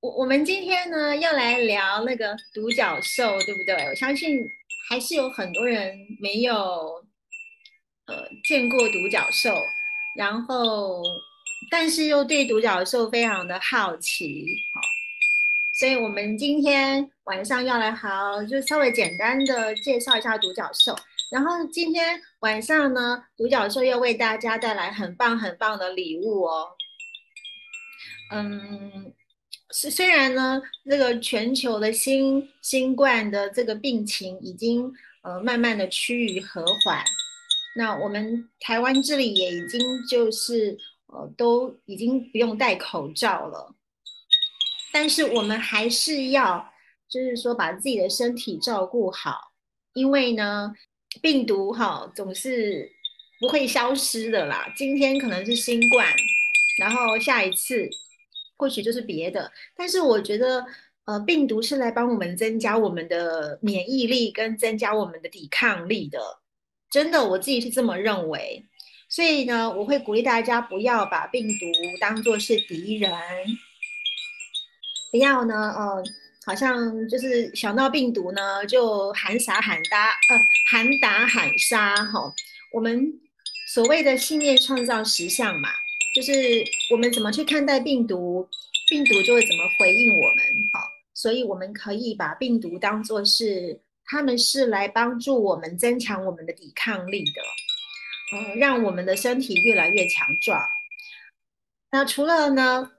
我我们今天呢要来聊那个独角兽，对不对？我相信还是有很多人没有呃见过独角兽，然后但是又对独角兽非常的好奇，好，所以我们今天晚上要来好就稍微简单的介绍一下独角兽，然后今天晚上呢，独角兽要为大家带来很棒很棒的礼物哦，嗯。虽虽然呢，这个全球的新新冠的这个病情已经呃慢慢的趋于和缓，那我们台湾这里也已经就是呃都已经不用戴口罩了，但是我们还是要就是说把自己的身体照顾好，因为呢病毒哈总是不会消失的啦，今天可能是新冠，然后下一次。或许就是别的，但是我觉得，呃，病毒是来帮我们增加我们的免疫力跟增加我们的抵抗力的，真的，我自己是这么认为。所以呢，我会鼓励大家不要把病毒当作是敌人，不要呢，呃，好像就是想到病毒呢就喊杀喊打，呃，喊打喊杀，哈，我们所谓的信念创造实相嘛。就是我们怎么去看待病毒，病毒就会怎么回应我们。好，所以我们可以把病毒当作是，他们是来帮助我们增强我们的抵抗力的，嗯，让我们的身体越来越强壮。那除了呢，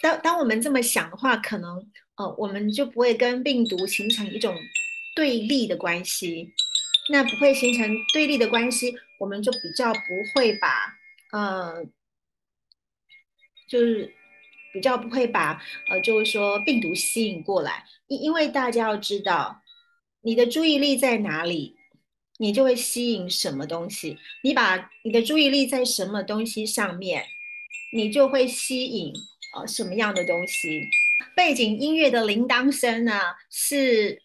当当我们这么想的话，可能呃，我们就不会跟病毒形成一种对立的关系。那不会形成对立的关系，我们就比较不会把。呃，就是比较不会把呃，就是说病毒吸引过来，因因为大家要知道，你的注意力在哪里，你就会吸引什么东西。你把你的注意力在什么东西上面，你就会吸引呃什么样的东西。背景音乐的铃铛声呢，是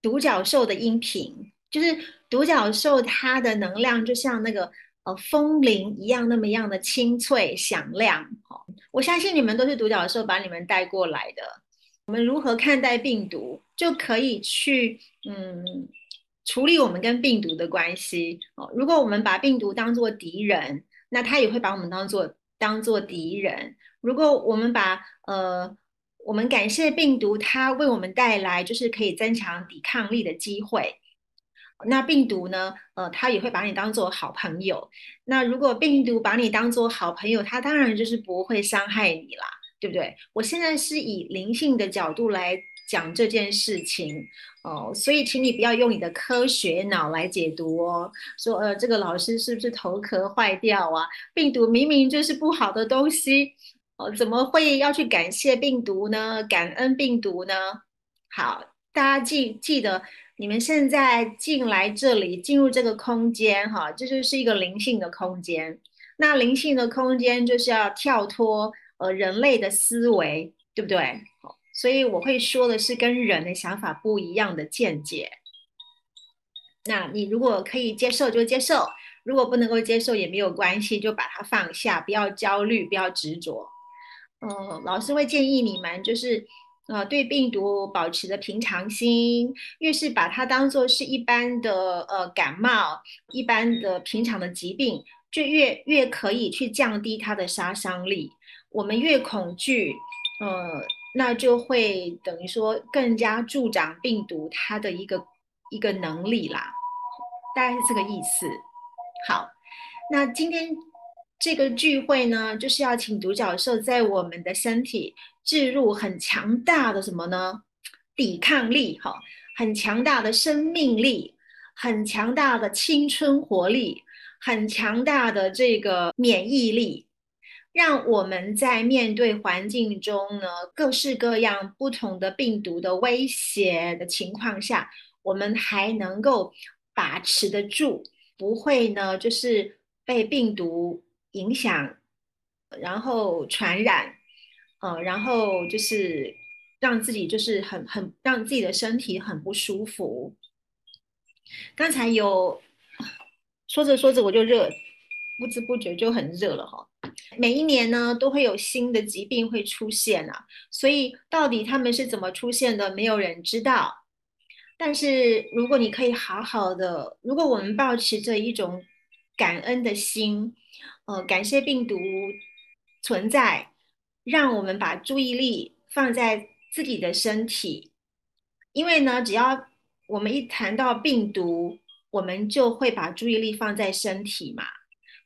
独角兽的音频，就是独角兽它的能量就像那个。呃，风铃一样那么样的清脆响亮，哦，我相信你们都是独角兽把你们带过来的。我们如何看待病毒，就可以去嗯处理我们跟病毒的关系哦。如果我们把病毒当做敌人，那他也会把我们当做当做敌人。如果我们把呃我们感谢病毒，它为我们带来就是可以增强抵抗力的机会。那病毒呢？呃，它也会把你当做好朋友。那如果病毒把你当做好朋友，它当然就是不会伤害你啦，对不对？我现在是以灵性的角度来讲这件事情哦，所以请你不要用你的科学脑来解读哦。说呃，这个老师是不是头壳坏掉啊？病毒明明就是不好的东西哦，怎么会要去感谢病毒呢？感恩病毒呢？好，大家记记得。你们现在进来这里，进入这个空间，哈，这就是一个灵性的空间。那灵性的空间就是要跳脱呃人类的思维，对不对？所以我会说的是跟人的想法不一样的见解。那你如果可以接受就接受，如果不能够接受也没有关系，就把它放下，不要焦虑，不要执着。嗯，老师会建议你们就是。呃，对病毒保持着平常心，越是把它当做是一般的呃感冒、一般的平常的疾病，就越越可以去降低它的杀伤力。我们越恐惧，呃，那就会等于说更加助长病毒它的一个一个能力啦，大概是这个意思。好，那今天这个聚会呢，就是要请独角兽在我们的身体。置入很强大的什么呢？抵抗力，哈，很强大的生命力，很强大的青春活力，很强大的这个免疫力，让我们在面对环境中呢各式各样不同的病毒的威胁的情况下，我们还能够把持得住，不会呢就是被病毒影响，然后传染。呃，然后就是让自己就是很很让自己的身体很不舒服。刚才有说着说着我就热，不知不觉就很热了哈。每一年呢，都会有新的疾病会出现啊，所以到底他们是怎么出现的，没有人知道。但是如果你可以好好的，如果我们保持着一种感恩的心，呃，感谢病毒存在，让我们把注意力放在自己的身体，因为呢，只要我们一谈到病毒，我们就会把注意力放在身体嘛。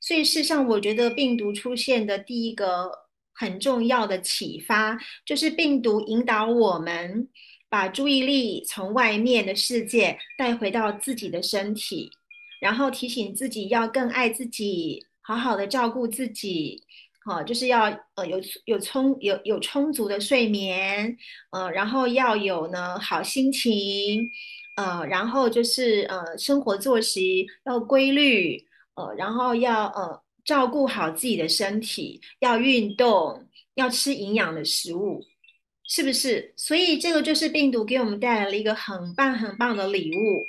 所以，事实上，我觉得病毒出现的第一个很重要的启发，就是病毒引导我们把注意力从外面的世界带回到自己的身体，然后提醒自己要更爱自己，好好的照顾自己。好，就是要呃有有充有有充足的睡眠，呃，然后要有呢好心情，呃，然后就是呃生活作息要规律。呃，然后要呃照顾好自己的身体，要运动，要吃营养的食物，是不是？所以这个就是病毒给我们带来了一个很棒很棒的礼物，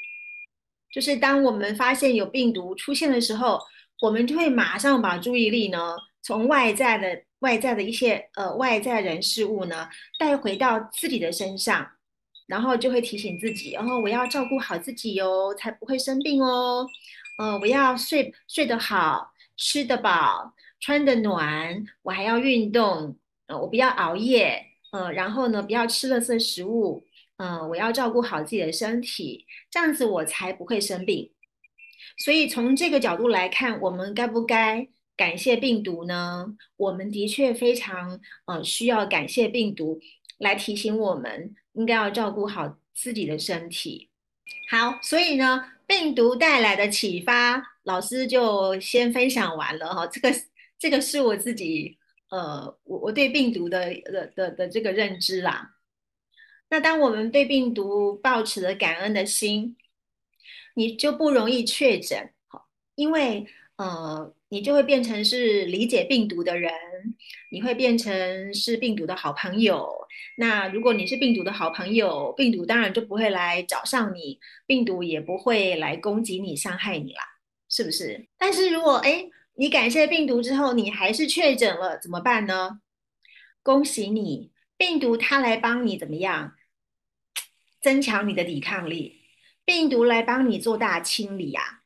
就是当我们发现有病毒出现的时候，我们就会马上把注意力呢从外在的外在的一些呃外在人事物呢带回到自己的身上，然后就会提醒自己，然后我要照顾好自己哟，才不会生病哦。呃，我要睡睡得好，吃得饱，穿得暖，我还要运动，呃，我不要熬夜，呃，然后呢，不要吃垃圾食物，嗯，我要照顾好自己的身体，这样子我才不会生病。所以从这个角度来看，我们该不该感谢病毒呢？我们的确非常呃需要感谢病毒来提醒我们，应该要照顾好自己的身体。好，所以呢。病毒带来的启发，老师就先分享完了哈。这个这个是我自己呃，我我对病毒的的的的这个认知啦。那当我们对病毒抱持了感恩的心，你就不容易确诊，好，因为呃。你就会变成是理解病毒的人，你会变成是病毒的好朋友。那如果你是病毒的好朋友，病毒当然就不会来找上你，病毒也不会来攻击你、伤害你啦，是不是？但是如果哎，你感谢病毒之后，你还是确诊了，怎么办呢？恭喜你，病毒它来帮你怎么样？增强你的抵抗力，病毒来帮你做大清理啊，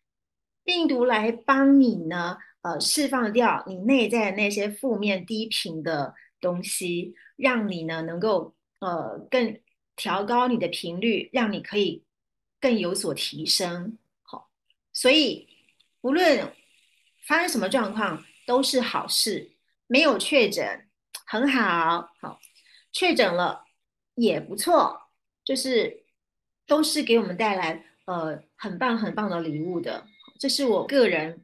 病毒来帮你呢？呃，释放掉你内在的那些负面低频的东西，让你呢能够呃更调高你的频率，让你可以更有所提升。好，所以无论发生什么状况都是好事。没有确诊很好，好确诊了也不错，就是都是给我们带来呃很棒很棒的礼物的。这是我个人。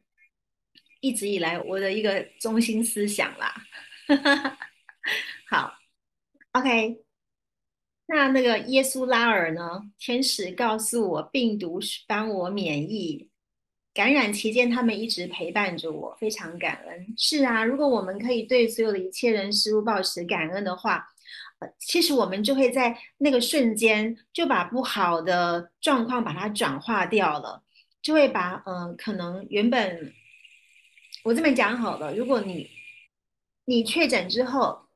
一直以来我的一个中心思想啦，好，OK，那那个耶稣拉尔呢？天使告诉我，病毒帮我免疫感染期间，他们一直陪伴着我，非常感恩。是啊，如果我们可以对所有的一切人事物保持感恩的话，其实我们就会在那个瞬间就把不好的状况把它转化掉了，就会把嗯，可能原本。我这么讲好了，如果你你确诊之后，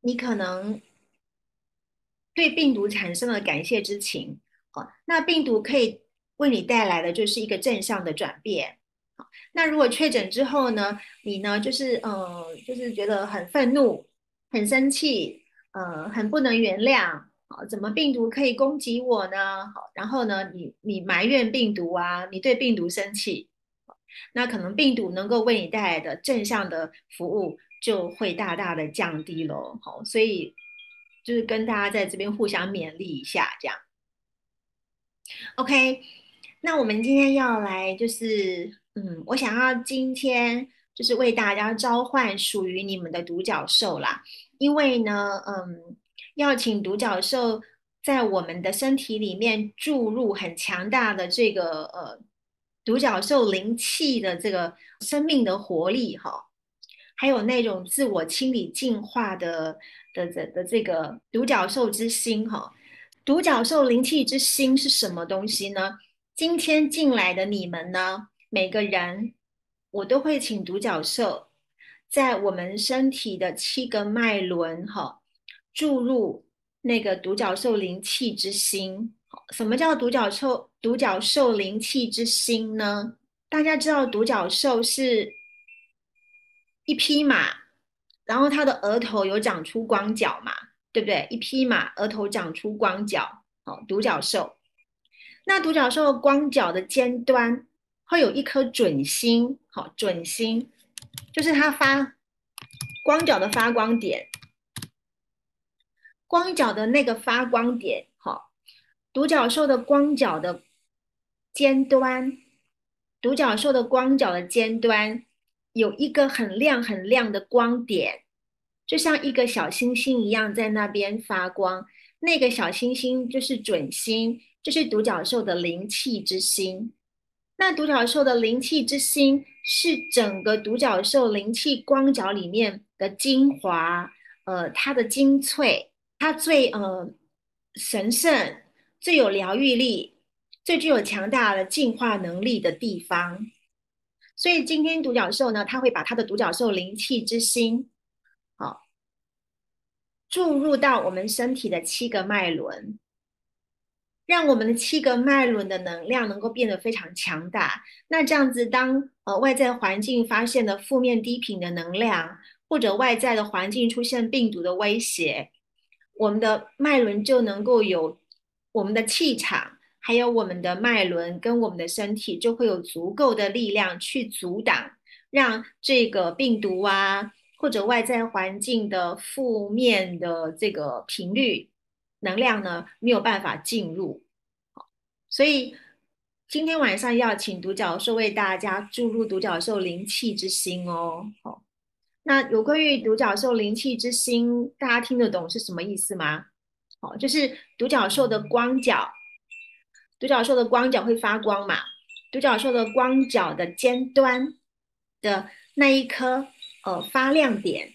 你可能对病毒产生了感谢之情，哦，那病毒可以为你带来的就是一个正向的转变。好，那如果确诊之后呢，你呢就是嗯，就是觉得很愤怒、很生气，呃，很不能原谅，好，怎么病毒可以攻击我呢？好，然后呢，你你埋怨病毒啊，你对病毒生气。那可能病毒能够为你带来的正向的服务就会大大的降低喽。好，所以就是跟大家在这边互相勉励一下，这样。OK，那我们今天要来就是，嗯，我想要今天就是为大家召唤属于你们的独角兽啦，因为呢，嗯，要请独角兽在我们的身体里面注入很强大的这个呃。独角兽灵气的这个生命的活力，哈，还有那种自我清理净化的的的的这个独角兽之心，哈，独角兽灵气之心是什么东西呢？今天进来的你们呢，每个人我都会请独角兽在我们身体的七个脉轮，哈，注入那个独角兽灵气之心。什么叫独角兽？独角兽灵气之心呢？大家知道独角兽是一匹马，然后它的额头有长出光角嘛，对不对？一匹马额头长出光角，好，独角兽。那独角兽光角的尖端会有一颗准星，好，准星就是它发光角的发光点，光角的那个发光点，好，独角兽的光角的尖端，独角兽的光角的尖端有一个很亮很亮的光点，就像一个小星星一样在那边发光，那个小星星就是准星。就是独角兽的灵气之心，那独角兽的灵气之心是整个独角兽灵气光角里面的精华，呃，它的精粹，它最呃神圣、最有疗愈力、最具有强大的进化能力的地方。所以今天独角兽呢，它会把它的独角兽灵气之心，好注入到我们身体的七个脉轮。让我们的七个脉轮的能量能够变得非常强大。那这样子，当呃外在环境发现了负面低频的能量，或者外在的环境出现病毒的威胁，我们的脉轮就能够有我们的气场，还有我们的脉轮跟我们的身体就会有足够的力量去阻挡，让这个病毒啊，或者外在环境的负面的这个频率。能量呢没有办法进入，所以今天晚上要请独角兽为大家注入独角兽灵气之心哦。好，那有关于独角兽灵气之心，大家听得懂是什么意思吗？好，就是独角兽的光角，独角兽的光角会发光嘛？独角兽的光角的尖端的那一颗呃发亮点，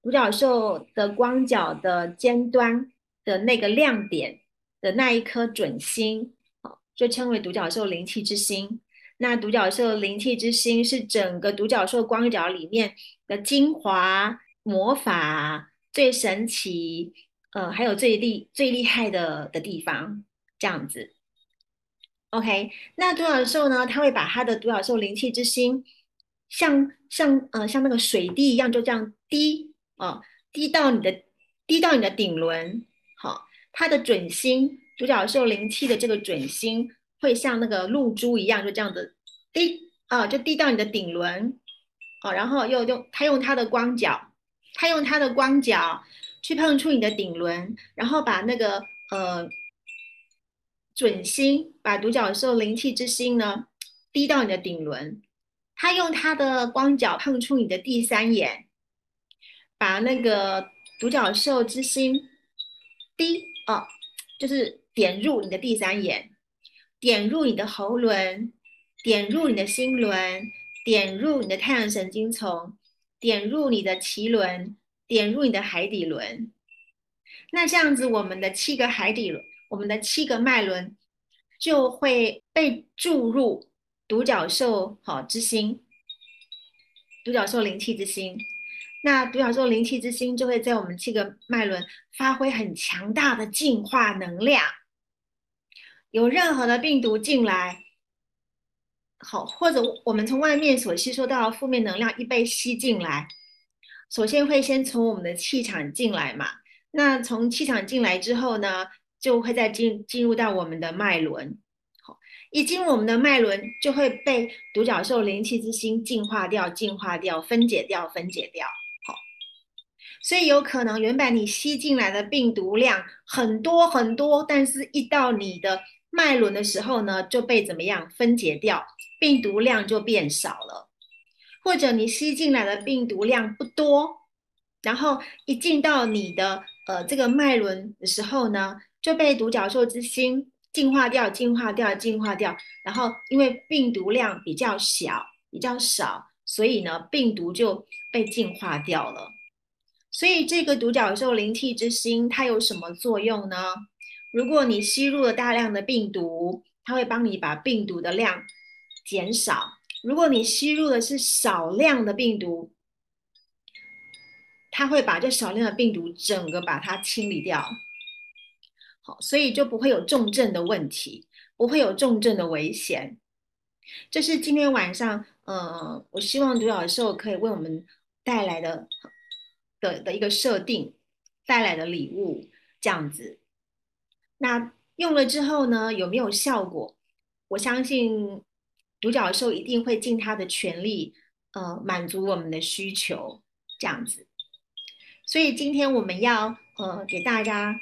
独角兽的光角的尖端。的那个亮点的那一颗准星，好，就称为独角兽灵气之星。那独角兽灵气之星是整个独角兽光角里面的精华、魔法最神奇，呃，还有最厉、最厉害的的地方，这样子。OK，那独角兽呢，它会把它的独角兽灵气之星，像像呃像那个水滴一样，就这样滴哦，滴到你的滴到你的顶轮。好，它的准星独角兽灵气的这个准星会像那个露珠一样，就这样子滴啊，就滴到你的顶轮，哦，然后又用它用它的光脚，它用它的光脚去碰触你的顶轮，然后把那个呃准星，把独角兽灵气之心呢滴到你的顶轮，它用它的光脚碰触你的第三眼，把那个独角兽之心。滴哦，就是点入你的第三眼，点入你的喉轮，点入你的心轮，点入你的太阳神经丛，点入你的脐轮，点入你的海底轮。那这样子，我们的七个海底轮，我们的七个脉轮就会被注入独角兽好之心，独角兽灵气之心。那独角兽灵气之心就会在我们七个脉轮发挥很强大的净化能量。有任何的病毒进来，好，或者我们从外面所吸收到的负面能量一被吸进来，首先会先从我们的气场进来嘛。那从气场进来之后呢，就会再进进入到我们的脉轮。好，一进入我们的脉轮，就会被独角兽灵气之心净化掉、净化掉、分解掉、分解掉。所以有可能原本你吸进来的病毒量很多很多，但是一到你的脉轮的时候呢，就被怎么样分解掉，病毒量就变少了。或者你吸进来的病毒量不多，然后一进到你的呃这个脉轮的时候呢，就被独角兽之心净化掉、净化掉、净化掉。然后因为病毒量比较小、比较少，所以呢病毒就被净化掉了。所以这个独角兽灵气之心，它有什么作用呢？如果你吸入了大量的病毒，它会帮你把病毒的量减少；如果你吸入的是少量的病毒，它会把这少量的病毒整个把它清理掉。好，所以就不会有重症的问题，不会有重症的危险。这是今天晚上，呃，我希望独角兽可以为我们带来的的的一个设定，带来的礼物这样子。那用了之后呢，有没有效果？我相信独角兽一定会尽它的全力，呃，满足我们的需求这样子。所以今天我们要呃给大家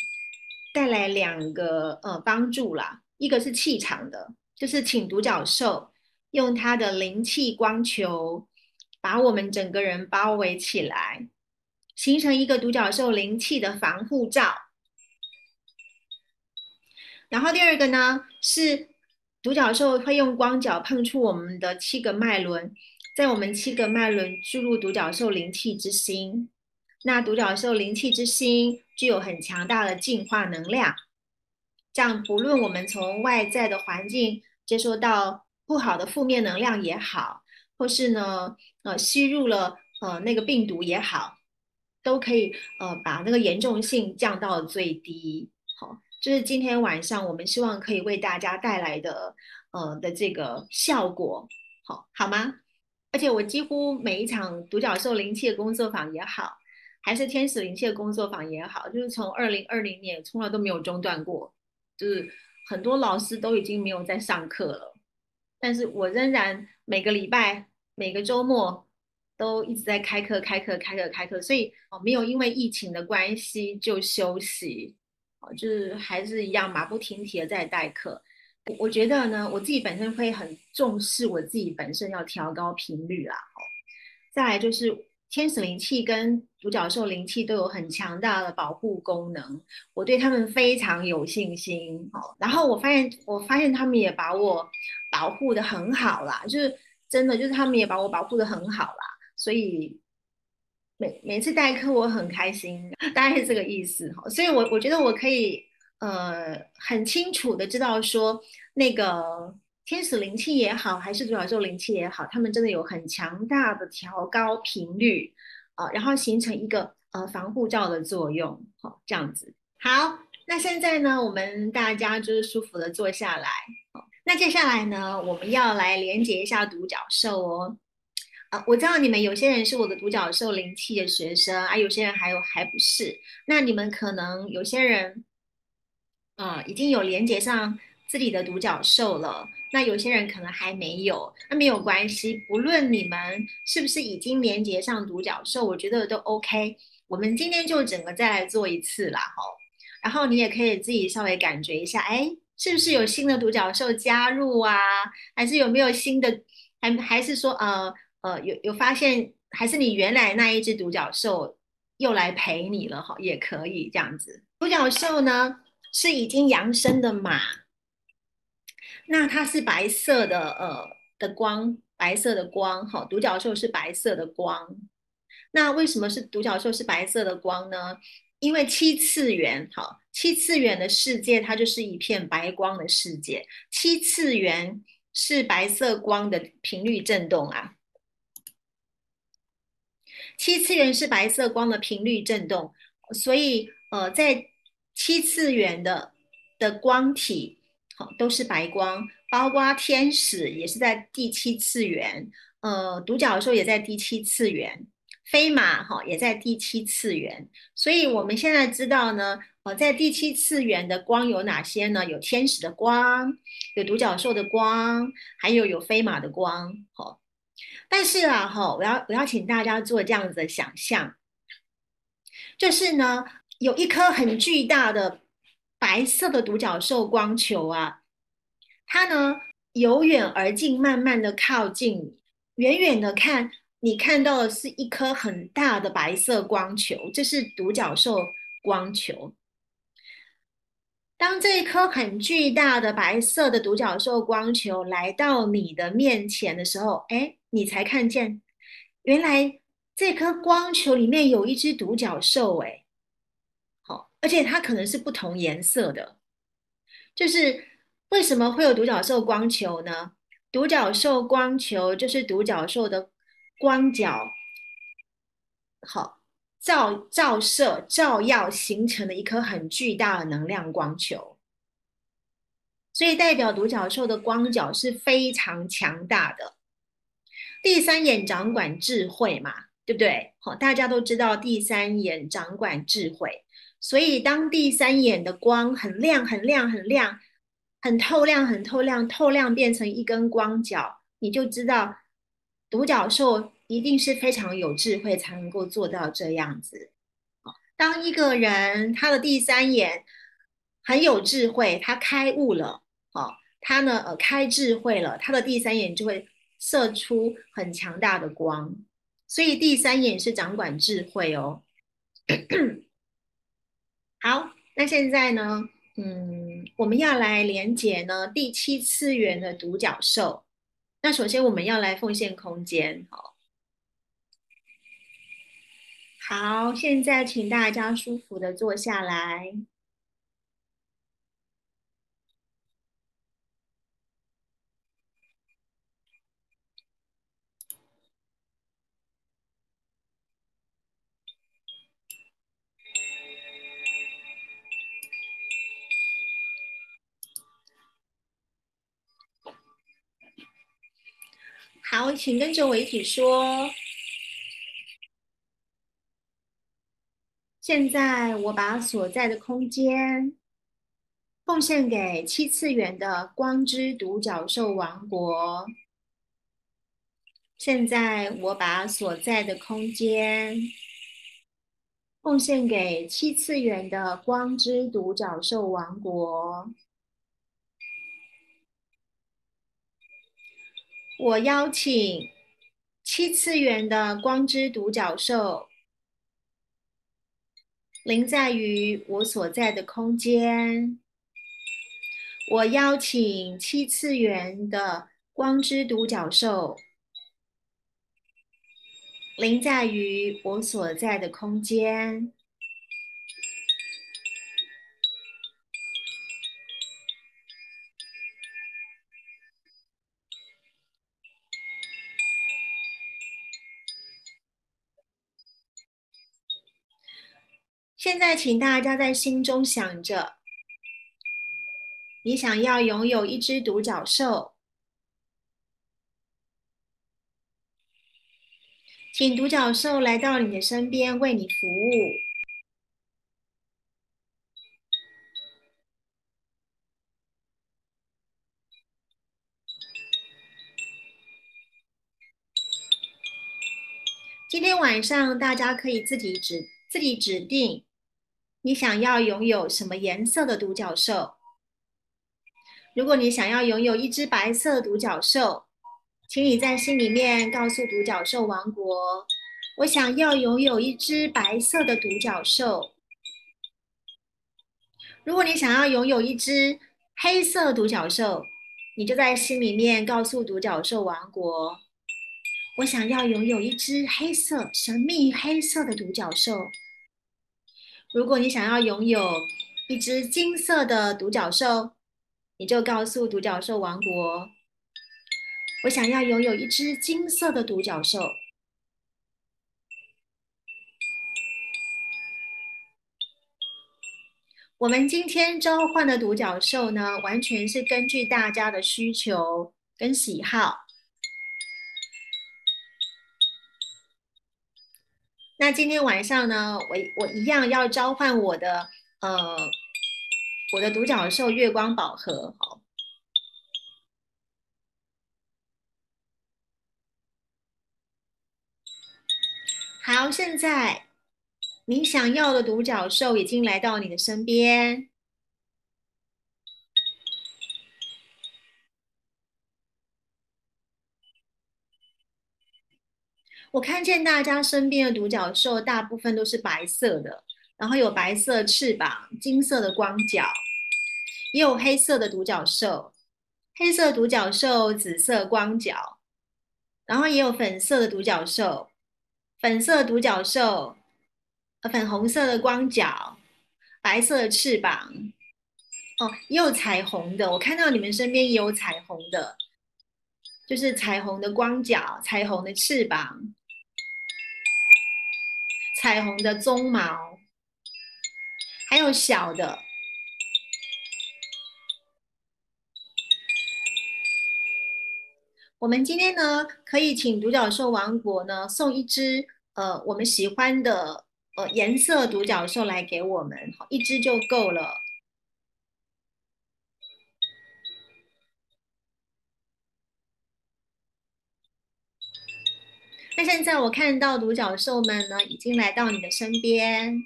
带来两个呃帮助啦，一个是气场的，就是请独角兽用它的灵气光球把我们整个人包围起来，形成一个独角兽灵气的防护罩。然后第二个呢是独角兽会用光脚碰触我们的七个脉轮，在我们七个脉轮注入独角兽灵气之心。那独角兽灵气之心具有很强大的净化能量，这样不论我们从外在的环境接收到不好的负面能量也好，或是呢呃吸入了呃那个病毒也好，都可以呃把那个严重性降到最低。好，这是今天晚上我们希望可以为大家带来的呃的这个效果，好好吗？而且我几乎每一场独角兽灵气的工作坊也好。还是天使灵气的工作坊也好，就是从二零二零年从来都没有中断过，就是很多老师都已经没有在上课了，但是我仍然每个礼拜、每个周末都一直在开课、开课、开课、开课，所以哦，没有因为疫情的关系就休息，哦，就是还是一样马不停蹄的在代课。我觉得呢，我自己本身会很重视我自己本身要调高频率啦，哦，再来就是。天使灵气跟独角兽灵气都有很强大的保护功能，我对他们非常有信心。哦，然后我发现，我发现他们也把我保护的很好啦，就是真的，就是他们也把我保护的很好啦。所以每每次代课我很开心，大概是这个意思哈。所以我我觉得我可以呃很清楚的知道说那个。天使灵气也好，还是独角兽灵气也好，他们真的有很强大的调高频率啊，然后形成一个呃防护罩的作用，好这样子。好，那现在呢，我们大家就是舒服的坐下来。好，那接下来呢，我们要来连接一下独角兽哦。啊，我知道你们有些人是我的独角兽灵气的学生啊，有些人还有还不是。那你们可能有些人啊，已经有连接上自己的独角兽了。那有些人可能还没有，那没有关系，不论你们是不是已经连接上独角兽，我觉得都 OK。我们今天就整个再来做一次啦，哈。然后你也可以自己稍微感觉一下，哎，是不是有新的独角兽加入啊？还是有没有新的？还还是说，呃呃，有有发现，还是你原来那一只独角兽又来陪你了，哈，也可以这样子。独角兽呢是已经扬升的马。那它是白色的，呃的光，白色的光，哈，独角兽是白色的光。那为什么是独角兽是白色的光呢？因为七次元，哈，七次元的世界它就是一片白光的世界。七次元是白色光的频率振动啊。七次元是白色光的频率振动，所以呃，在七次元的的光体。好都是白光，包括天使也是在第七次元，呃，独角兽也在第七次元，飞马哈也在第七次元。所以我们现在知道呢，呃，在第七次元的光有哪些呢？有天使的光，有独角兽的光，还有有飞马的光。哈，但是啊，哈，我要我要请大家做这样子的想象，就是呢，有一颗很巨大的。白色的独角兽光球啊，它呢由远而近，慢慢的靠近，远远的看，你看到的是一颗很大的白色光球，这是独角兽光球。当这一颗很巨大的白色的独角兽光球来到你的面前的时候，哎，你才看见，原来这颗光球里面有一只独角兽，哎。好而且它可能是不同颜色的，就是为什么会有独角兽光球呢？独角兽光球就是独角兽的光角，好，照照射、照耀形成的一颗很巨大的能量光球，所以代表独角兽的光角是非常强大的。第三眼掌管智慧嘛，对不对？好，大家都知道第三眼掌管智慧，所以当第三眼的光很亮、很亮、很亮、很透亮、很透亮、透亮变成一根光角，你就知道独角兽。一定是非常有智慧才能够做到这样子。当一个人他的第三眼很有智慧，他开悟了，哦，他呢呃开智慧了，他的第三眼就会射出很强大的光。所以第三眼是掌管智慧哦。好，那现在呢，嗯，我们要来连接呢第七次元的独角兽。那首先我们要来奉献空间，好。好，现在请大家舒服的坐下来。好，请跟着我一起说。现在我把所在的空间奉献给七次元的光之独角兽王国。现在我把所在的空间奉献给七次元的光之独角兽王国。我邀请七次元的光之独角兽。临在于我所在的空间，我邀请七次元的光之独角兽，临在于我所在的空间。现在，请大家在心中想着，你想要拥有一只独角兽，请独角兽来到你的身边，为你服务。今天晚上，大家可以自己指自己指定。你想要拥有什么颜色的独角兽？如果你想要拥有一只白色独角兽，请你在心里面告诉独角兽王国：“我想要拥有一只白色的独角兽。”如果你想要拥有一只黑色独角兽，你就在心里面告诉独角兽王国：“我想要拥有一只黑色、神秘黑色的独角兽。”如果你想要拥有一只金色的独角兽，你就告诉独角兽王国：“我想要拥有一只金色的独角兽。”我们今天召唤的独角兽呢，完全是根据大家的需求跟喜好。那今天晚上呢，我我一样要召唤我的呃我的独角兽月光宝盒，好，好，现在你想要的独角兽已经来到你的身边。我看见大家身边的独角兽大部分都是白色的，然后有白色翅膀、金色的光脚，也有黑色的独角兽，黑色独角兽、紫色光脚，然后也有粉色的独角兽，粉色独角兽，粉红色的光脚，白色的翅膀，哦，也有彩虹的。我看到你们身边也有彩虹的，就是彩虹的光脚、彩虹的翅膀。彩虹的鬃毛，还有小的。我们今天呢，可以请独角兽王国呢送一只呃我们喜欢的呃颜色独角兽来给我们，一只就够了。那现在我看到独角兽们呢已经来到你的身边，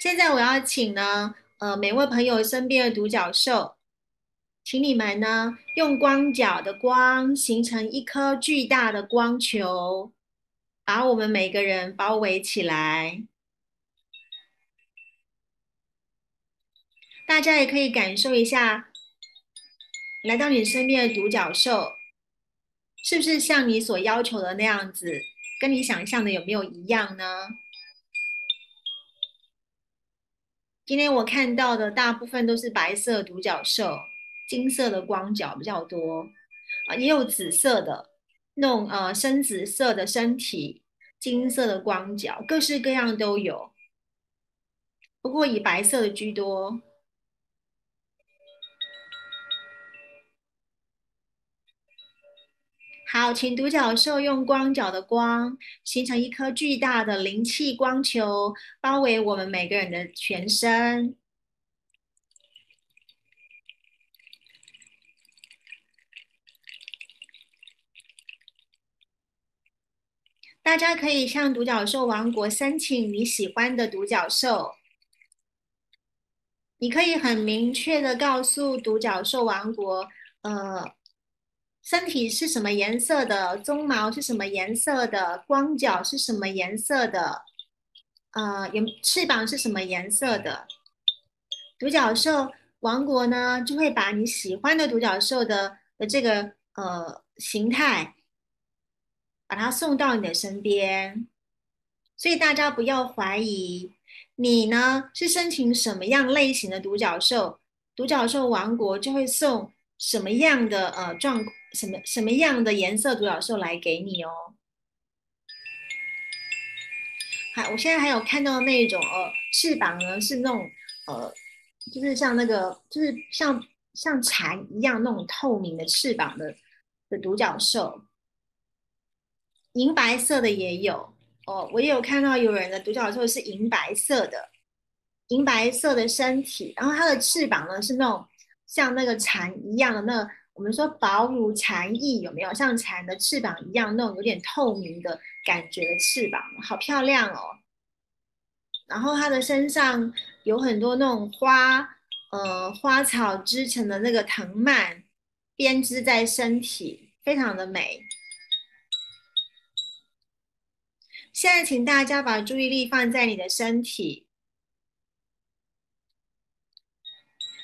现在我要请呢呃每位朋友身边的独角兽。请你们呢，用光脚的光形成一颗巨大的光球，把我们每个人包围起来。大家也可以感受一下，来到你身边的独角兽，是不是像你所要求的那样子？跟你想象的有没有一样呢？今天我看到的大部分都是白色独角兽。金色的光角比较多啊，也有紫色的那种呃深紫色的身体，金色的光角，各式各样都有。不过以白色的居多。好，请独角兽用光角的光形成一颗巨大的灵气光球，包围我们每个人的全身。大家可以向独角兽王国申请你喜欢的独角兽。你可以很明确的告诉独角兽王国，呃，身体是什么颜色的，鬃毛是什么颜色的，光脚是什么颜色的，呃，有翅膀是什么颜色的。独角兽王国呢，就会把你喜欢的独角兽的的这个呃形态。把它送到你的身边，所以大家不要怀疑，你呢是申请什么样类型的独角兽，独角兽王国就会送什么样的呃状什么什么样的颜色独角兽来给你哦。好，我现在还有看到那种呃翅膀呢是那种呃就是像那个就是像像蝉一样那种透明的翅膀的的独角兽。银白色的也有哦，我也有看到有人的独角兽是银白色的，银白色的身体，然后它的翅膀呢是那种像那个蝉一样的，那我们说薄如蝉翼，有没有像蝉的翅膀一样那种有点透明的感觉的翅膀，好漂亮哦。然后它的身上有很多那种花，呃，花草织成的那个藤蔓编织在身体，非常的美。现在，请大家把注意力放在你的身体，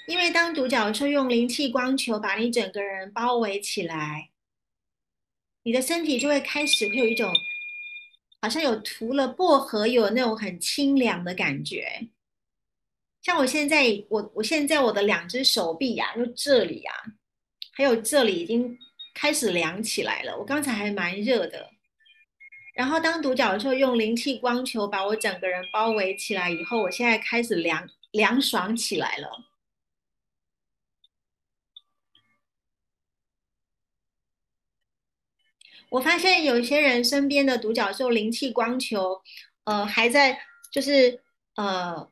因为当独角兽用灵气光球把你整个人包围起来，你的身体就会开始会有一种好像有涂了薄荷有那种很清凉的感觉。像我现在，我我现在我的两只手臂呀，就这里呀，还有这里已经开始凉起来了。我刚才还蛮热的。然后，当独角兽用灵气光球把我整个人包围起来以后，我现在开始凉凉爽起来了。我发现有一些人身边的独角兽灵气光球，呃，还在就是呃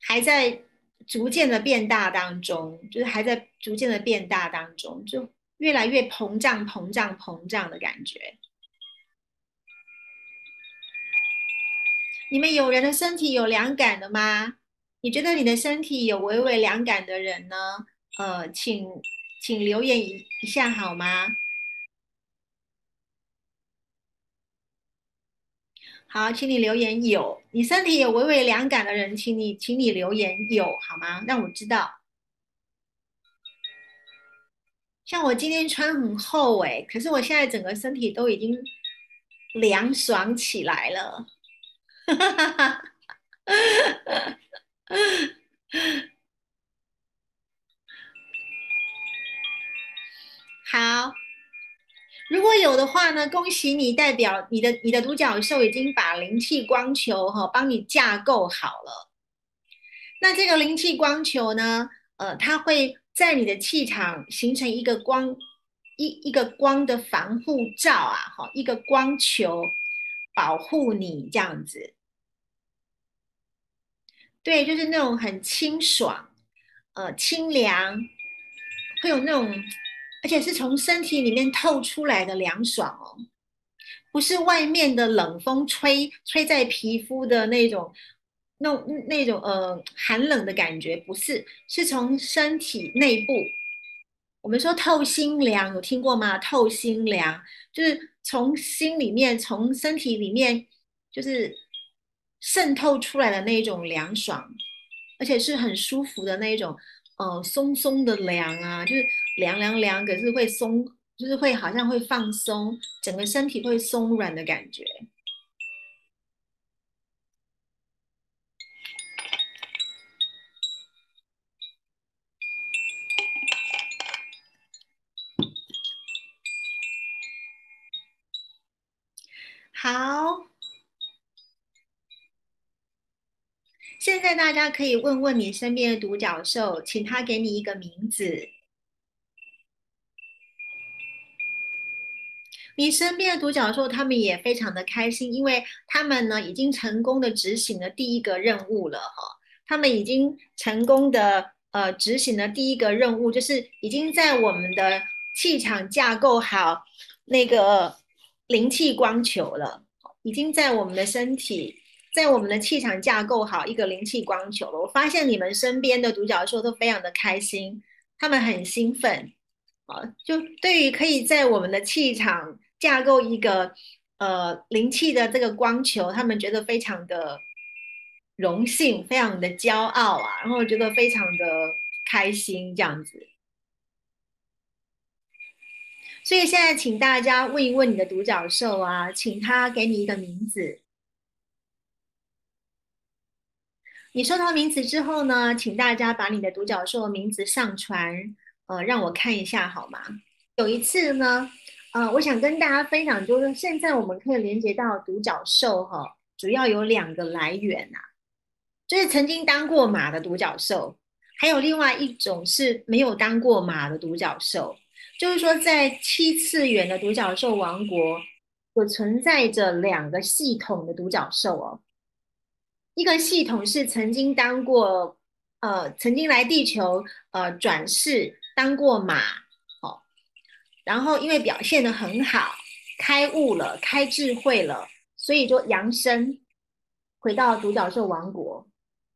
还在逐渐的变大当中，就是还在逐渐的变大当中，就越来越膨胀、膨胀、膨胀的感觉。你们有人的身体有凉感的吗？你觉得你的身体有微微凉感的人呢？呃，请请留言一一下好吗？好，请你留言有你身体有微微凉感的人，请你请你留言有好吗？让我知道。像我今天穿很厚哎，可是我现在整个身体都已经凉爽起来了。哈哈哈！好，如果有的话呢，恭喜你，代表你的你的独角兽已经把灵气光球哈帮你架构好了。那这个灵气光球呢，呃，它会在你的气场形成一个光一一个光的防护罩啊，哈，一个光球保护你这样子。对，就是那种很清爽，呃，清凉，会有那种。而且是从身体里面透出来的凉爽哦，不是外面的冷风吹吹在皮肤的那种，那那种呃寒冷的感觉，不是，是从身体内部。我们说透心凉，有听过吗？透心凉就是从心里面，从身体里面，就是渗透出来的那种凉爽，而且是很舒服的那种。呃，松松的凉啊，就是凉凉凉，可是会松，就是会好像会放松，整个身体会松软的感觉。好。现在大家可以问问你身边的独角兽，请他给你一个名字。你身边的独角兽，他们也非常的开心，因为他们呢已经成功的执行了第一个任务了哈。他们已经成功的呃执行了第一个任务，就是已经在我们的气场架构好那个灵气光球了，已经在我们的身体。在我们的气场架构好一个灵气光球了，我发现你们身边的独角兽都非常的开心，他们很兴奋，啊，就对于可以在我们的气场架构一个呃灵气的这个光球，他们觉得非常的荣幸，非常的骄傲啊，然后觉得非常的开心这样子。所以现在请大家问一问你的独角兽啊，请他给你一个名字。你收到名字之后呢，请大家把你的独角兽名字上传，呃，让我看一下好吗？有一次呢，呃，我想跟大家分享，就是现在我们可以连接到独角兽哈，主要有两个来源呐，就是曾经当过马的独角兽，还有另外一种是没有当过马的独角兽，就是说在七次元的独角兽王国，有存在着两个系统的独角兽哦。一个系统是曾经当过，呃，曾经来地球，呃，转世当过马，哦，然后因为表现的很好，开悟了，开智慧了，所以就扬升回到独角兽王国。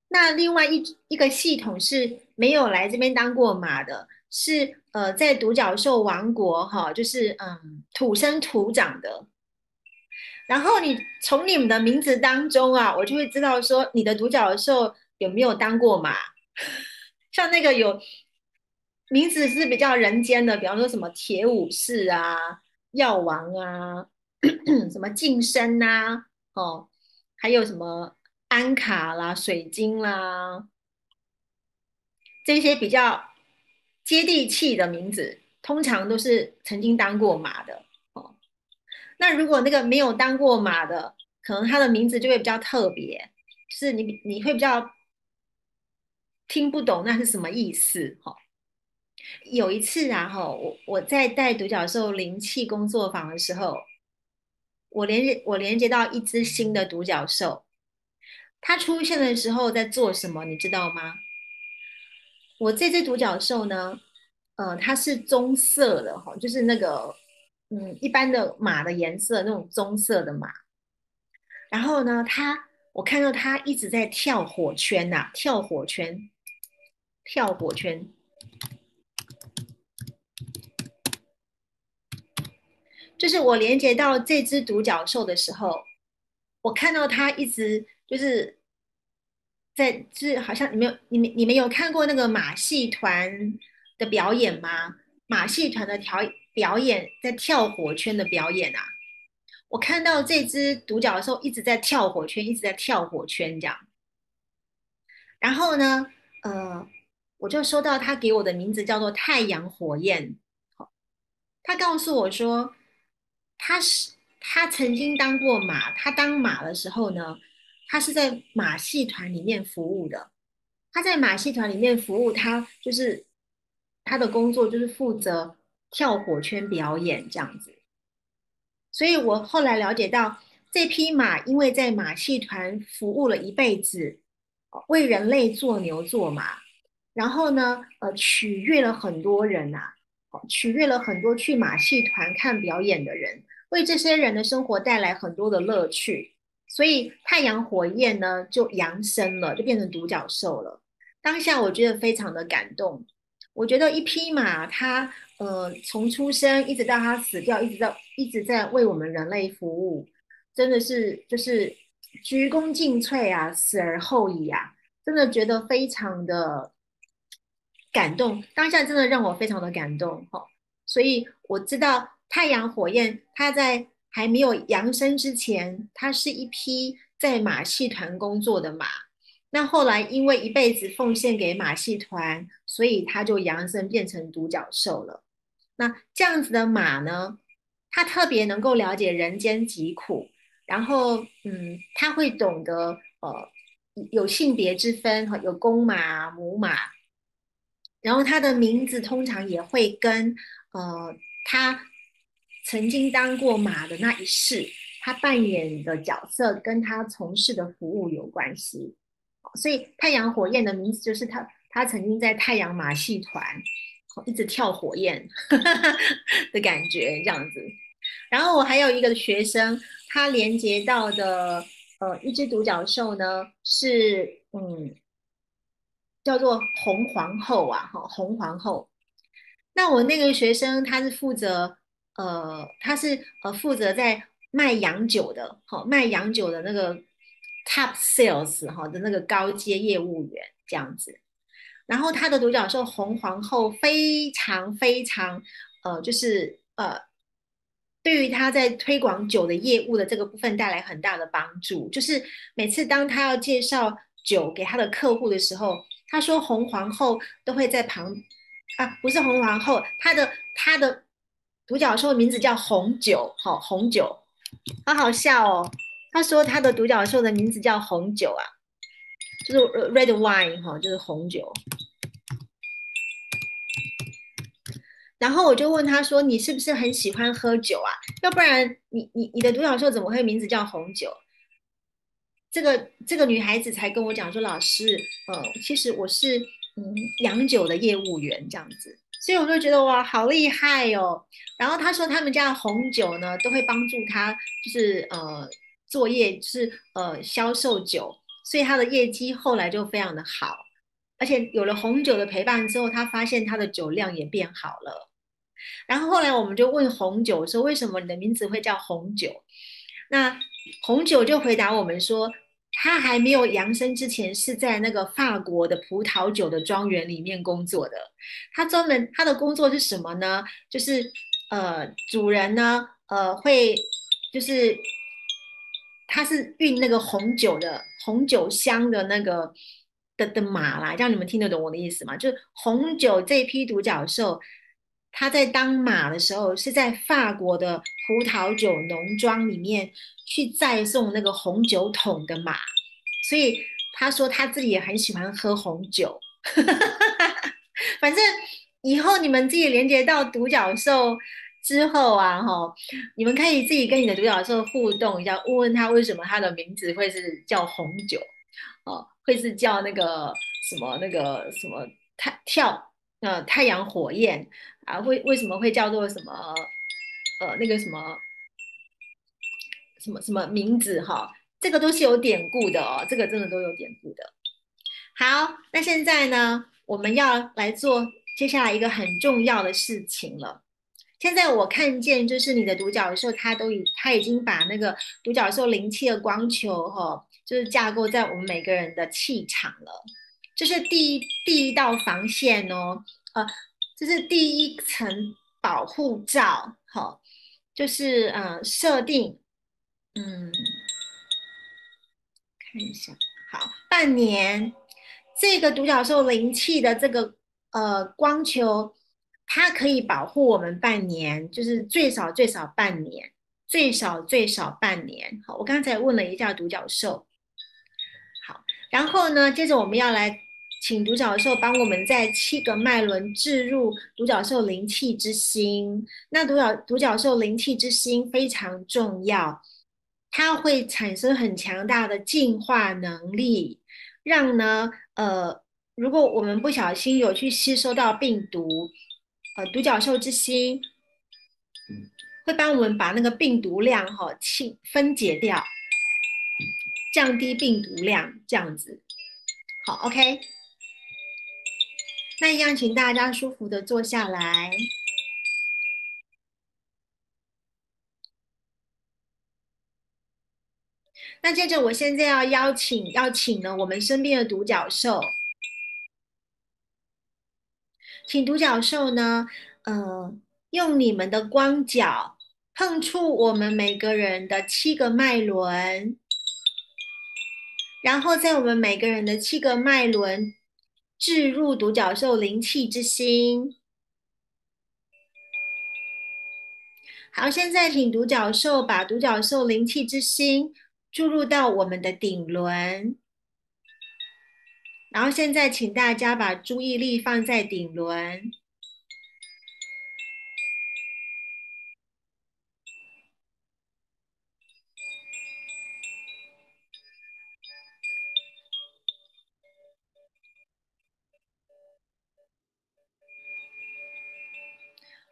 那另外一一个系统是没有来这边当过马的，是呃，在独角兽王国，哈，就是嗯，土生土长的。然后你从你们的名字当中啊，我就会知道说你的独角兽有没有当过马。像那个有名字是比较人间的，比方说什么铁武士啊、药王啊、什么晋升呐，哦，还有什么安卡啦、水晶啦，这些比较接地气的名字，通常都是曾经当过马的。那如果那个没有当过马的，可能他的名字就会比较特别，是你你会比较听不懂那是什么意思哈。有一次啊哈，我我在带独角兽灵气工作坊的时候，我连我连接到一只新的独角兽，它出现的时候在做什么，你知道吗？我这只独角兽呢，呃，它是棕色的哈，就是那个。嗯，一般的马的颜色那种棕色的马，然后呢，它我看到它一直在跳火圈呐，跳火圈，跳火圈，就是我连接到这只独角兽的时候，我看到它一直就是在，就是好像你们有你们你们有看过那个马戏团的表演吗？马戏团的调。表演在跳火圈的表演啊，我看到这只独角兽一直在跳火圈，一直在跳火圈这样。然后呢，呃，我就收到他给我的名字叫做太阳火焰。他告诉我说，他是他曾经当过马，他当马的时候呢，他是在马戏团里面服务的。他在马戏团里面服务，他就是他的工作就是负责跳火圈表演这样子。所以我后来了解到，这匹马因为在马戏团服务了一辈子，为人类做牛做马，然后呢，呃，取悦了很多人呐，取悦了很多去马戏团看表演的人，为这些人的生活带来很多的乐趣。所以太阳火焰呢就扬升了，就变成独角兽了。当下我觉得非常的感动。我觉得一匹马，它呃从出生一直到它死掉，一直到一直在为我们人类服务，真的是就是鞠躬尽瘁啊，死而后已啊，真的觉得非常的感动。当下真的让我非常的感动哈，所以我知道太阳火焰它在还没有扬升之前，它是一匹在马戏团工作的马。那后来因为一辈子奉献给马戏团，所以他就扬升变成独角兽了。那这样子的马呢，他特别能够了解人间疾苦，然后嗯，他会懂得呃有性别之分哈，有公马、母马，然后他的名字通常也会跟呃他曾经当过马的那一世，他扮演的角色跟他从事的服务有关系。所以太阳火焰的名字就是他，他曾经在太阳马戏团，一直跳火焰 的感觉这样子。然后我还有一个学生，他连接到的呃一只独角兽呢是嗯叫做红皇后啊，哈红皇后。那我那个学生他是负责呃他是呃负责在卖洋酒的，好卖洋酒的那个。Top sales 哈的那个高阶业务员这样子，然后他的独角兽红皇后非常非常呃，就是呃，对于他在推广酒的业务的这个部分带来很大的帮助。就是每次当他要介绍酒给他的客户的时候，他说红皇后都会在旁啊，不是红皇后，他的他的独角兽的名字叫红酒，好红酒，好好笑哦。他说他的独角兽的名字叫红酒啊，就是 red wine 哈，就是红酒。然后我就问他说：“你是不是很喜欢喝酒啊？要不然你你你的独角兽怎么会名字叫红酒？”这个这个女孩子才跟我讲说：“老师，呃，其实我是嗯洋酒的业务员这样子。”所以我就觉得哇，好厉害哦。然后他说他们家的红酒呢，都会帮助他，就是呃。作业是呃销售酒，所以他的业绩后来就非常的好，而且有了红酒的陪伴之后，他发现他的酒量也变好了。然后后来我们就问红酒说：“为什么你的名字会叫红酒？”那红酒就回答我们说：“他还没有扬升之前，是在那个法国的葡萄酒的庄园里面工作的。他专门他的工作是什么呢？就是呃主人呢呃会就是。”他是运那个红酒的红酒香的那个的的马啦，这样你们听得懂我的意思吗？就是红酒这批独角兽，他在当马的时候是在法国的葡萄酒农庄里面去载送那个红酒桶的马，所以他说他自己也很喜欢喝红酒。反正以后你们自己连接到独角兽。之后啊，哈，你们可以自己跟你的独角兽互动一下，问问他为什么他的名字会是叫红酒，哦，会是叫那个什么那个什么太跳呃太阳火焰啊，为为什么会叫做什么呃那个什么什么什么名字哈？这个都是有典故的哦，这个真的都有典故的。好，那现在呢，我们要来做接下来一个很重要的事情了。现在我看见，就是你的独角兽，它都已，它已经把那个独角兽灵气的光球，哈，就是架构在我们每个人的气场了。这是第一第一道防线哦，呃，这是第一层保护罩，哈，就是呃设定，嗯，看一下，好，半年，这个独角兽灵气的这个呃光球。它可以保护我们半年，就是最少最少半年。最少最少半年。好，我刚才问了一下独角兽。好，然后呢，接着我们要来请独角兽帮我们在七个脉轮置入独角兽灵气之心。那独角独角兽灵气之心非常重要，它会产生很强大的净化能力，让呢，呃，如果我们不小心有去吸收到病毒。呃，独角兽之心会帮我们把那个病毒量哈清分解掉，降低病毒量，这样子。好，OK。那一样，请大家舒服的坐下来。那接着，我现在要邀请邀请呢我们身边的独角兽。请独角兽呢，呃，用你们的光脚碰触我们每个人的七个脉轮，然后在我们每个人的七个脉轮置入独角兽灵气之心。好，现在请独角兽把独角兽灵气之心注入到我们的顶轮。然后现在，请大家把注意力放在顶轮。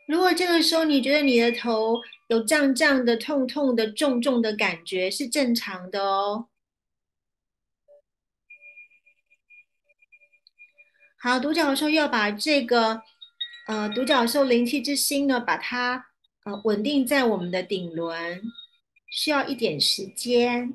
如果这个时候你觉得你的头有胀胀的、痛痛的、重重的感觉，是正常的哦。好，独角兽要把这个，呃，独角兽灵气之心呢，把它呃稳定在我们的顶轮，需要一点时间。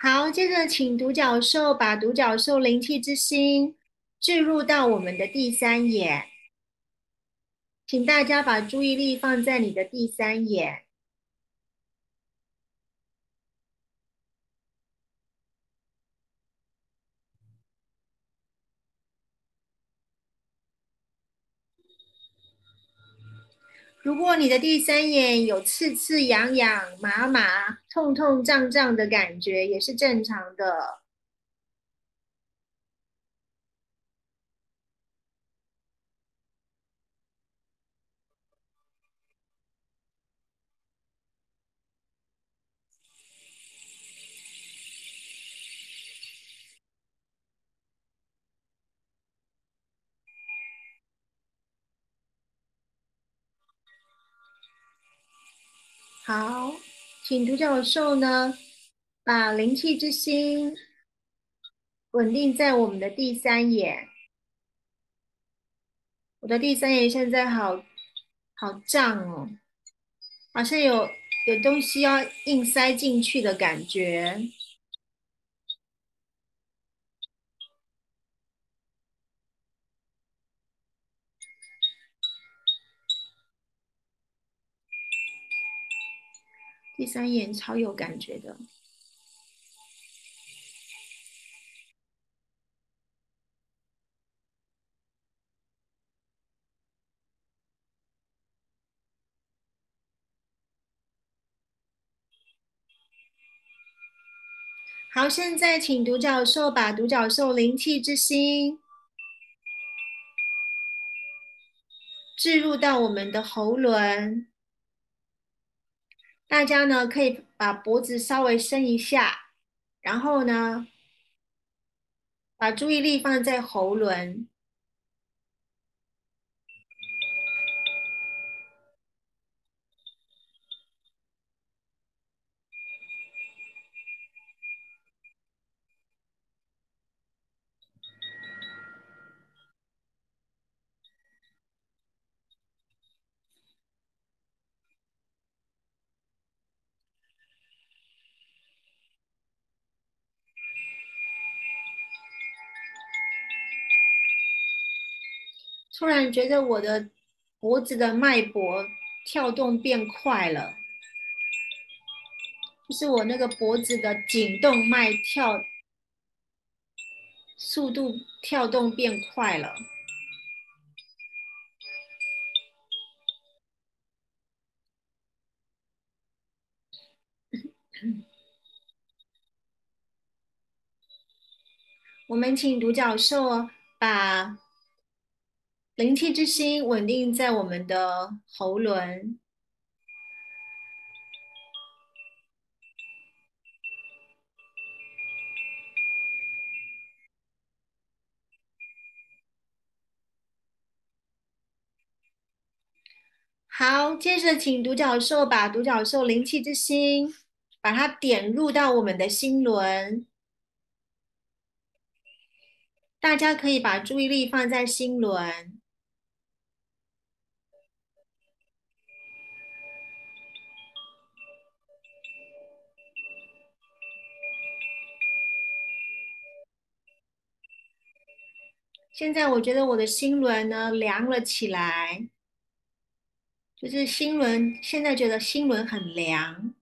好，接着请独角兽把独角兽灵气之心置入到我们的第三眼，请大家把注意力放在你的第三眼。如果你的第三眼有刺刺痒痒、麻麻、痛痛胀胀的感觉，也是正常的。好，请独角兽呢，把灵气之心稳定在我们的第三眼。我的第三眼现在好好胀哦，好像有有东西要硬塞进去的感觉。第三眼超有感觉的。好，现在请独角兽把独角兽灵气之心置入到我们的喉轮。大家呢可以把脖子稍微伸一下，然后呢，把注意力放在喉轮。突然觉得我的脖子的脉搏跳动变快了，就是我那个脖子的颈动脉跳速度跳动变快了。我们请独角兽把灵气之心稳定在我们的喉轮。好，接着请独角兽把独角兽灵气之心，把它点入到我们的心轮。大家可以把注意力放在心轮。现在我觉得我的心轮呢凉了起来，就是心轮现在觉得心轮很凉。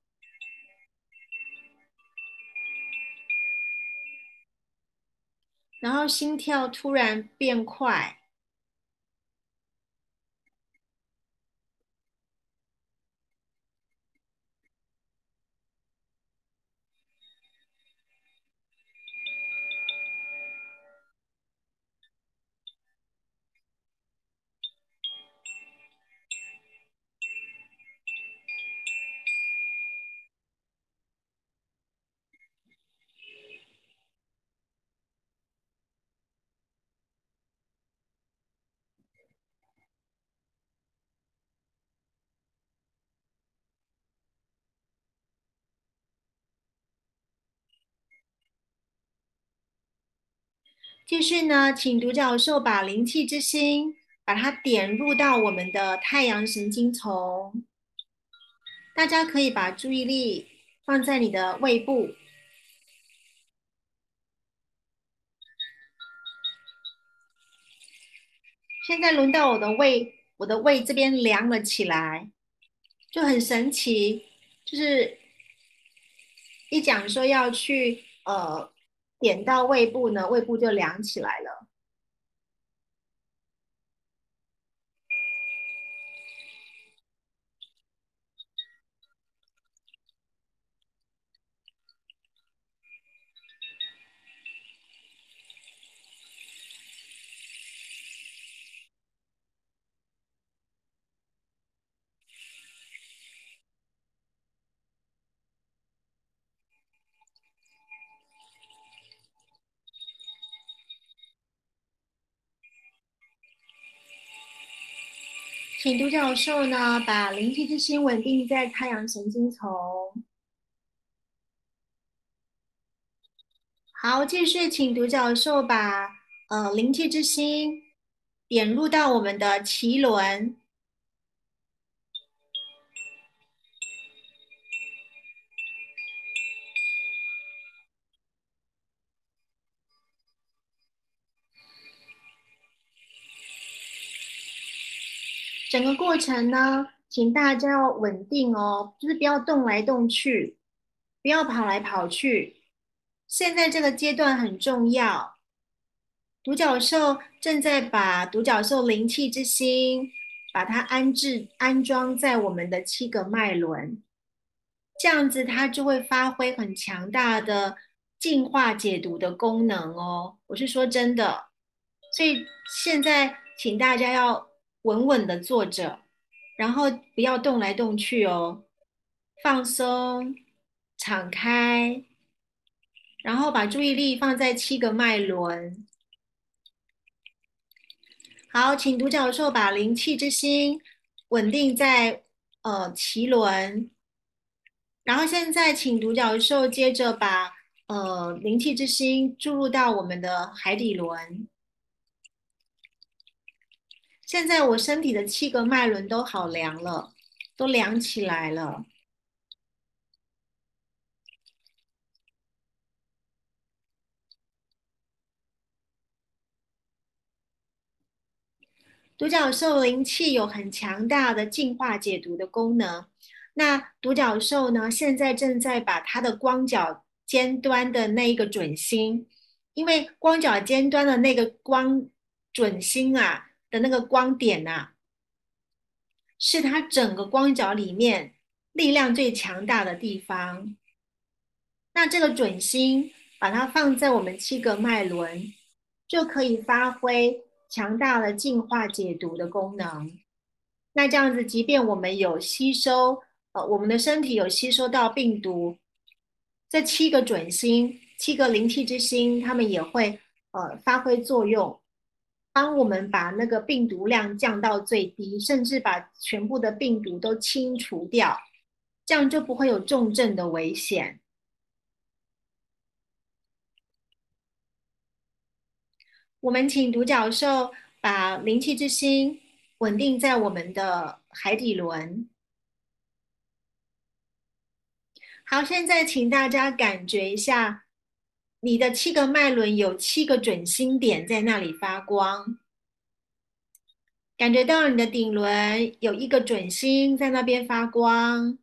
然后心跳突然变快，继续呢，请独角兽把灵气之心，把它点入到我们的太阳神经丛。大家可以把注意力放在你的胃部。现在轮到我的胃，我的胃这边凉了起来，就很神奇，就是一讲说要去呃。点到胃部呢，胃部就凉起来了。请独角兽呢，把灵气之心稳定在太阳神经丛。好，继续，请独角兽把呃灵气之心点入到我们的脐轮。整个过程呢，请大家要稳定哦，就是不要动来动去，不要跑来跑去。现在这个阶段很重要。独角兽正在把独角兽灵气之心，把它安置安装在我们的七个脉轮，这样子它就会发挥很强大的净化解毒的功能哦。我是说真的，所以现在请大家要。稳稳的坐着，然后不要动来动去哦，放松，敞开，然后把注意力放在七个脉轮。好，请独角兽把灵气之心稳定在呃脐轮，然后现在请独角兽接着把呃灵气之心注入到我们的海底轮。现在我身体的七个脉轮都好凉了，都凉起来了。独角兽灵气有很强大的净化解毒的功能。那独角兽呢，现在正在把它的光脚尖端的那一个准星，因为光脚尖端的那个光准星啊那个光点啊，是它整个光角里面力量最强大的地方。那这个准星把它放在我们七个脉轮，就可以发挥强大的净化解毒的功能。那这样子，即便我们有吸收。呃，我们的身体有吸收到病毒，这七个准星、七个灵气之星，他们也会呃发挥作用，帮我们把那个病毒量降到最低，甚至把全部的病毒都清除掉，这样就不会有重症的危险。我们请独角兽把灵气之星稳定在我们的海底轮。好，现在请大家感觉一下，你的七个脉轮有七个准星点在那里发光，感觉到你的顶轮有一个准星在那边发光，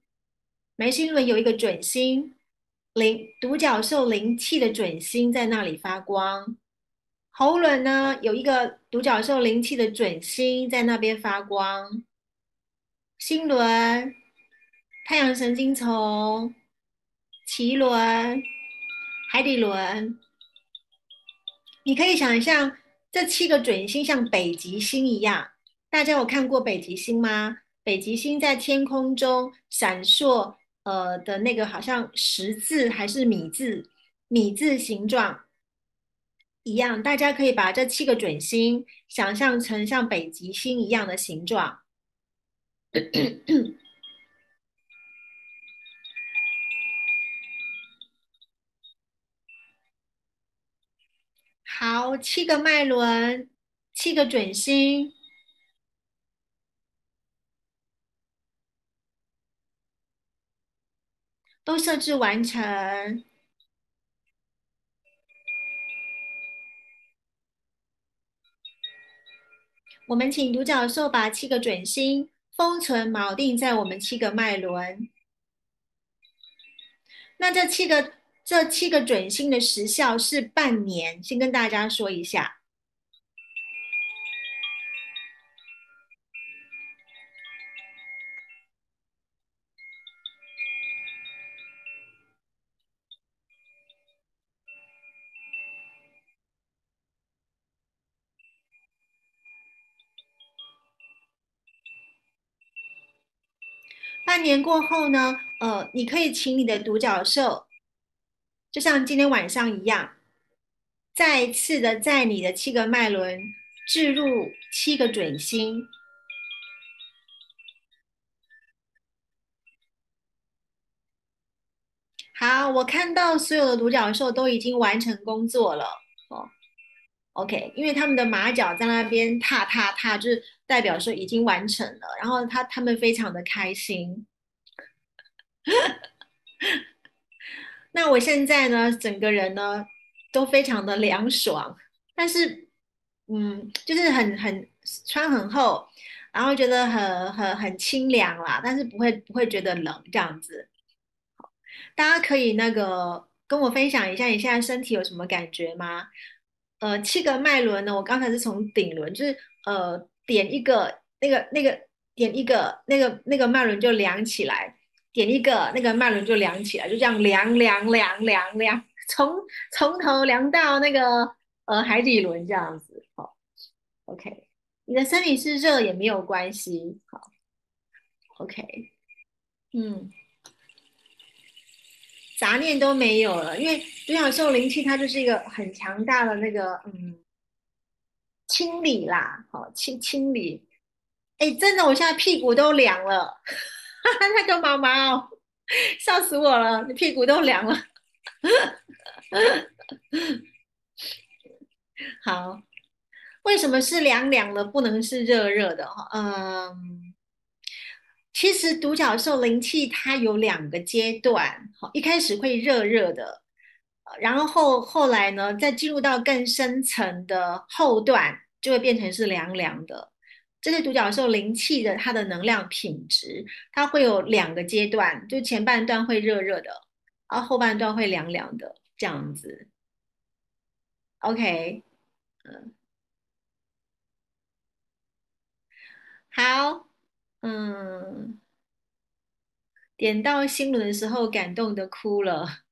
眉心轮有一个准星，灵独角兽灵气的准星在那里发光，喉轮呢有一个独角兽灵气的准星在那边发光，心轮、太阳神经丛。脐轮、海底轮，你可以想象这七个准星像北极星一样。大家有看过北极星吗？北极星在天空中闪烁，呃的那个好像十字还是米字、米字形状一样。大家可以把这七个准星想象成像北极星一样的形状。好，七个脉轮，七个准心，都设置完成。我们请独角兽把七个准星封存锚定在我们七个脉轮。那这七个。这七个准星的时效是半年，先跟大家说一下。半年过后呢，呃，你可以请你的独角兽。就像今天晚上一样，再次的在你的七个脉轮置入七个准星。好，我看到所有的独角兽都已经完成工作了哦。OK，因为他们的马脚在那边踏踏踏，就是代表说已经完成了，然后他他们非常的开心。那我现在呢，整个人呢都非常的凉爽，但是，嗯，就是很很穿很厚，然后觉得很很很清凉啦，但是不会不会觉得冷这样子。大家可以那个跟我分享一下你现在身体有什么感觉吗？呃，七个脉轮呢，我刚才是从顶轮，就是呃点一个那个那个点一个那个那个脉轮就凉起来。点一个，那个脉轮就凉起来，就这样凉凉凉凉凉，从从头凉到那个呃海底轮这样子。好，OK，你的身体是热也没有关系。好，OK，嗯，杂念都没有了，因为独角兽灵气它就是一个很强大的那个嗯清理啦，好清清理。哎，真的，我现在屁股都凉了。那个毛毛，笑死我了！你屁股都凉了。好，为什么是凉凉的，不能是热热的？哈，嗯，其实独角兽灵气它有两个阶段，好，一开始会热热的，然后后来呢，再进入到更深层的后段，就会变成是凉凉的。这是独角兽灵气的它的能量品质，它会有两个阶段，就前半段会热热的，然后后半段会凉凉的这样子。OK，嗯，好，嗯，点到心轮的时候感动的哭了。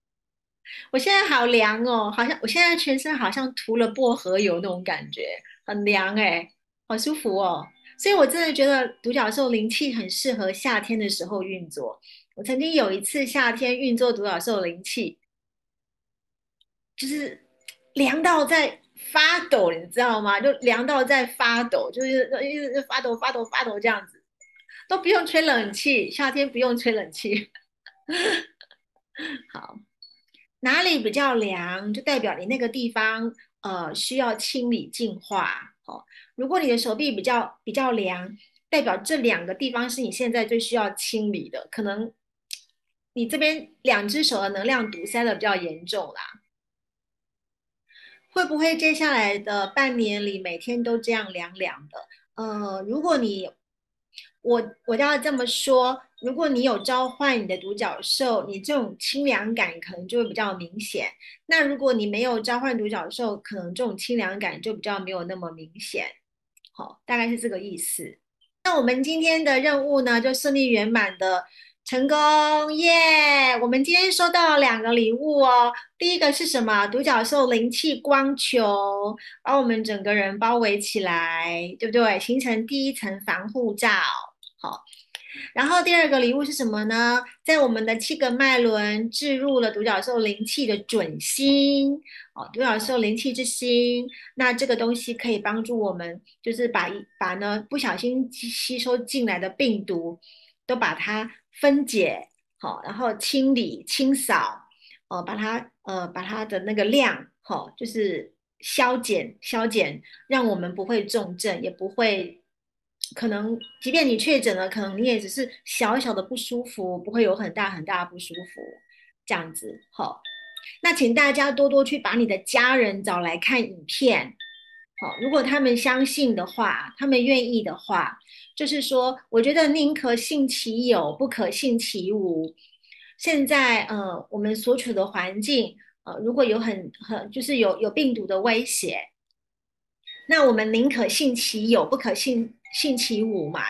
我现在好凉哦，好像我现在全身好像涂了薄荷油那种感觉，很凉哎，好舒服哦。所以我真的觉得独角兽灵气很适合夏天的时候运作。我曾经有一次夏天运作独角兽灵气，就是凉到在发抖，你知道吗？就凉到在发抖，就是一直发抖、发抖、发抖这样子，都不用吹冷气，夏天不用吹冷气。好。哪里比较凉，就代表你那个地方呃需要清理净化。如果你的手臂比较比较凉，代表这两个地方是你现在最需要清理的。可能你这边两只手的能量堵塞的比较严重啦。会不会接下来的半年里每天都这样凉凉的？呃，如果你我我要这么说。如果你有召唤你的独角兽，你这种清凉感可能就会比较明显。那如果你没有召唤独角兽，可能这种清凉感就比较没有那么明显。哦，大概是这个意思。那我们今天的任务呢，就顺利圆满的成功耶！我们今天收到了两个礼物哦。第一个是什么？独角兽灵气光球，把我们整个人包围起来，对不对？形成第一层防护罩。然后第二个礼物是什么呢？在我们的七个脉轮置入了独角兽灵气的准心哦，独角兽灵气之心。那这个东西可以帮助我们，就是把一把呢不小心吸收进来的病毒，都把它分解好，然后清理清扫，哦，把它呃把它的那个量好，就是消减消减，让我们不会重症，也不会。可能即便你确诊了，可能你也只是小小的不舒服，不会有很大很大的不舒服，这样子。好，那请大家多多去把你的家人找来看影片。好，如果他们相信的话，他们愿意的话，就是说，我觉得宁可信其有，不可信其无。现在，呃，我们所处的环境，呃，如果有很很就是有有病毒的威胁，那我们宁可信其有，不可信。星期五嘛，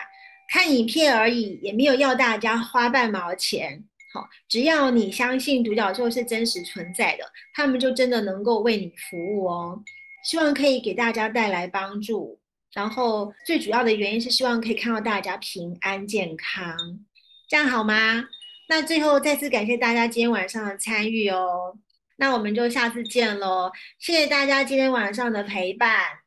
看影片而已，也没有要大家花半毛钱。好，只要你相信独角兽是真实存在的，他们就真的能够为你服务哦。希望可以给大家带来帮助，然后最主要的原因是希望可以看到大家平安健康，这样好吗？那最后再次感谢大家今天晚上的参与哦。那我们就下次见喽，谢谢大家今天晚上的陪伴。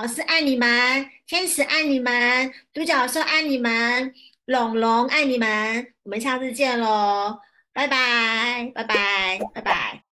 老师爱你们，天使爱你们，独角兽爱你们，龙龙爱你们，我们下次见喽，拜拜，拜拜，拜拜。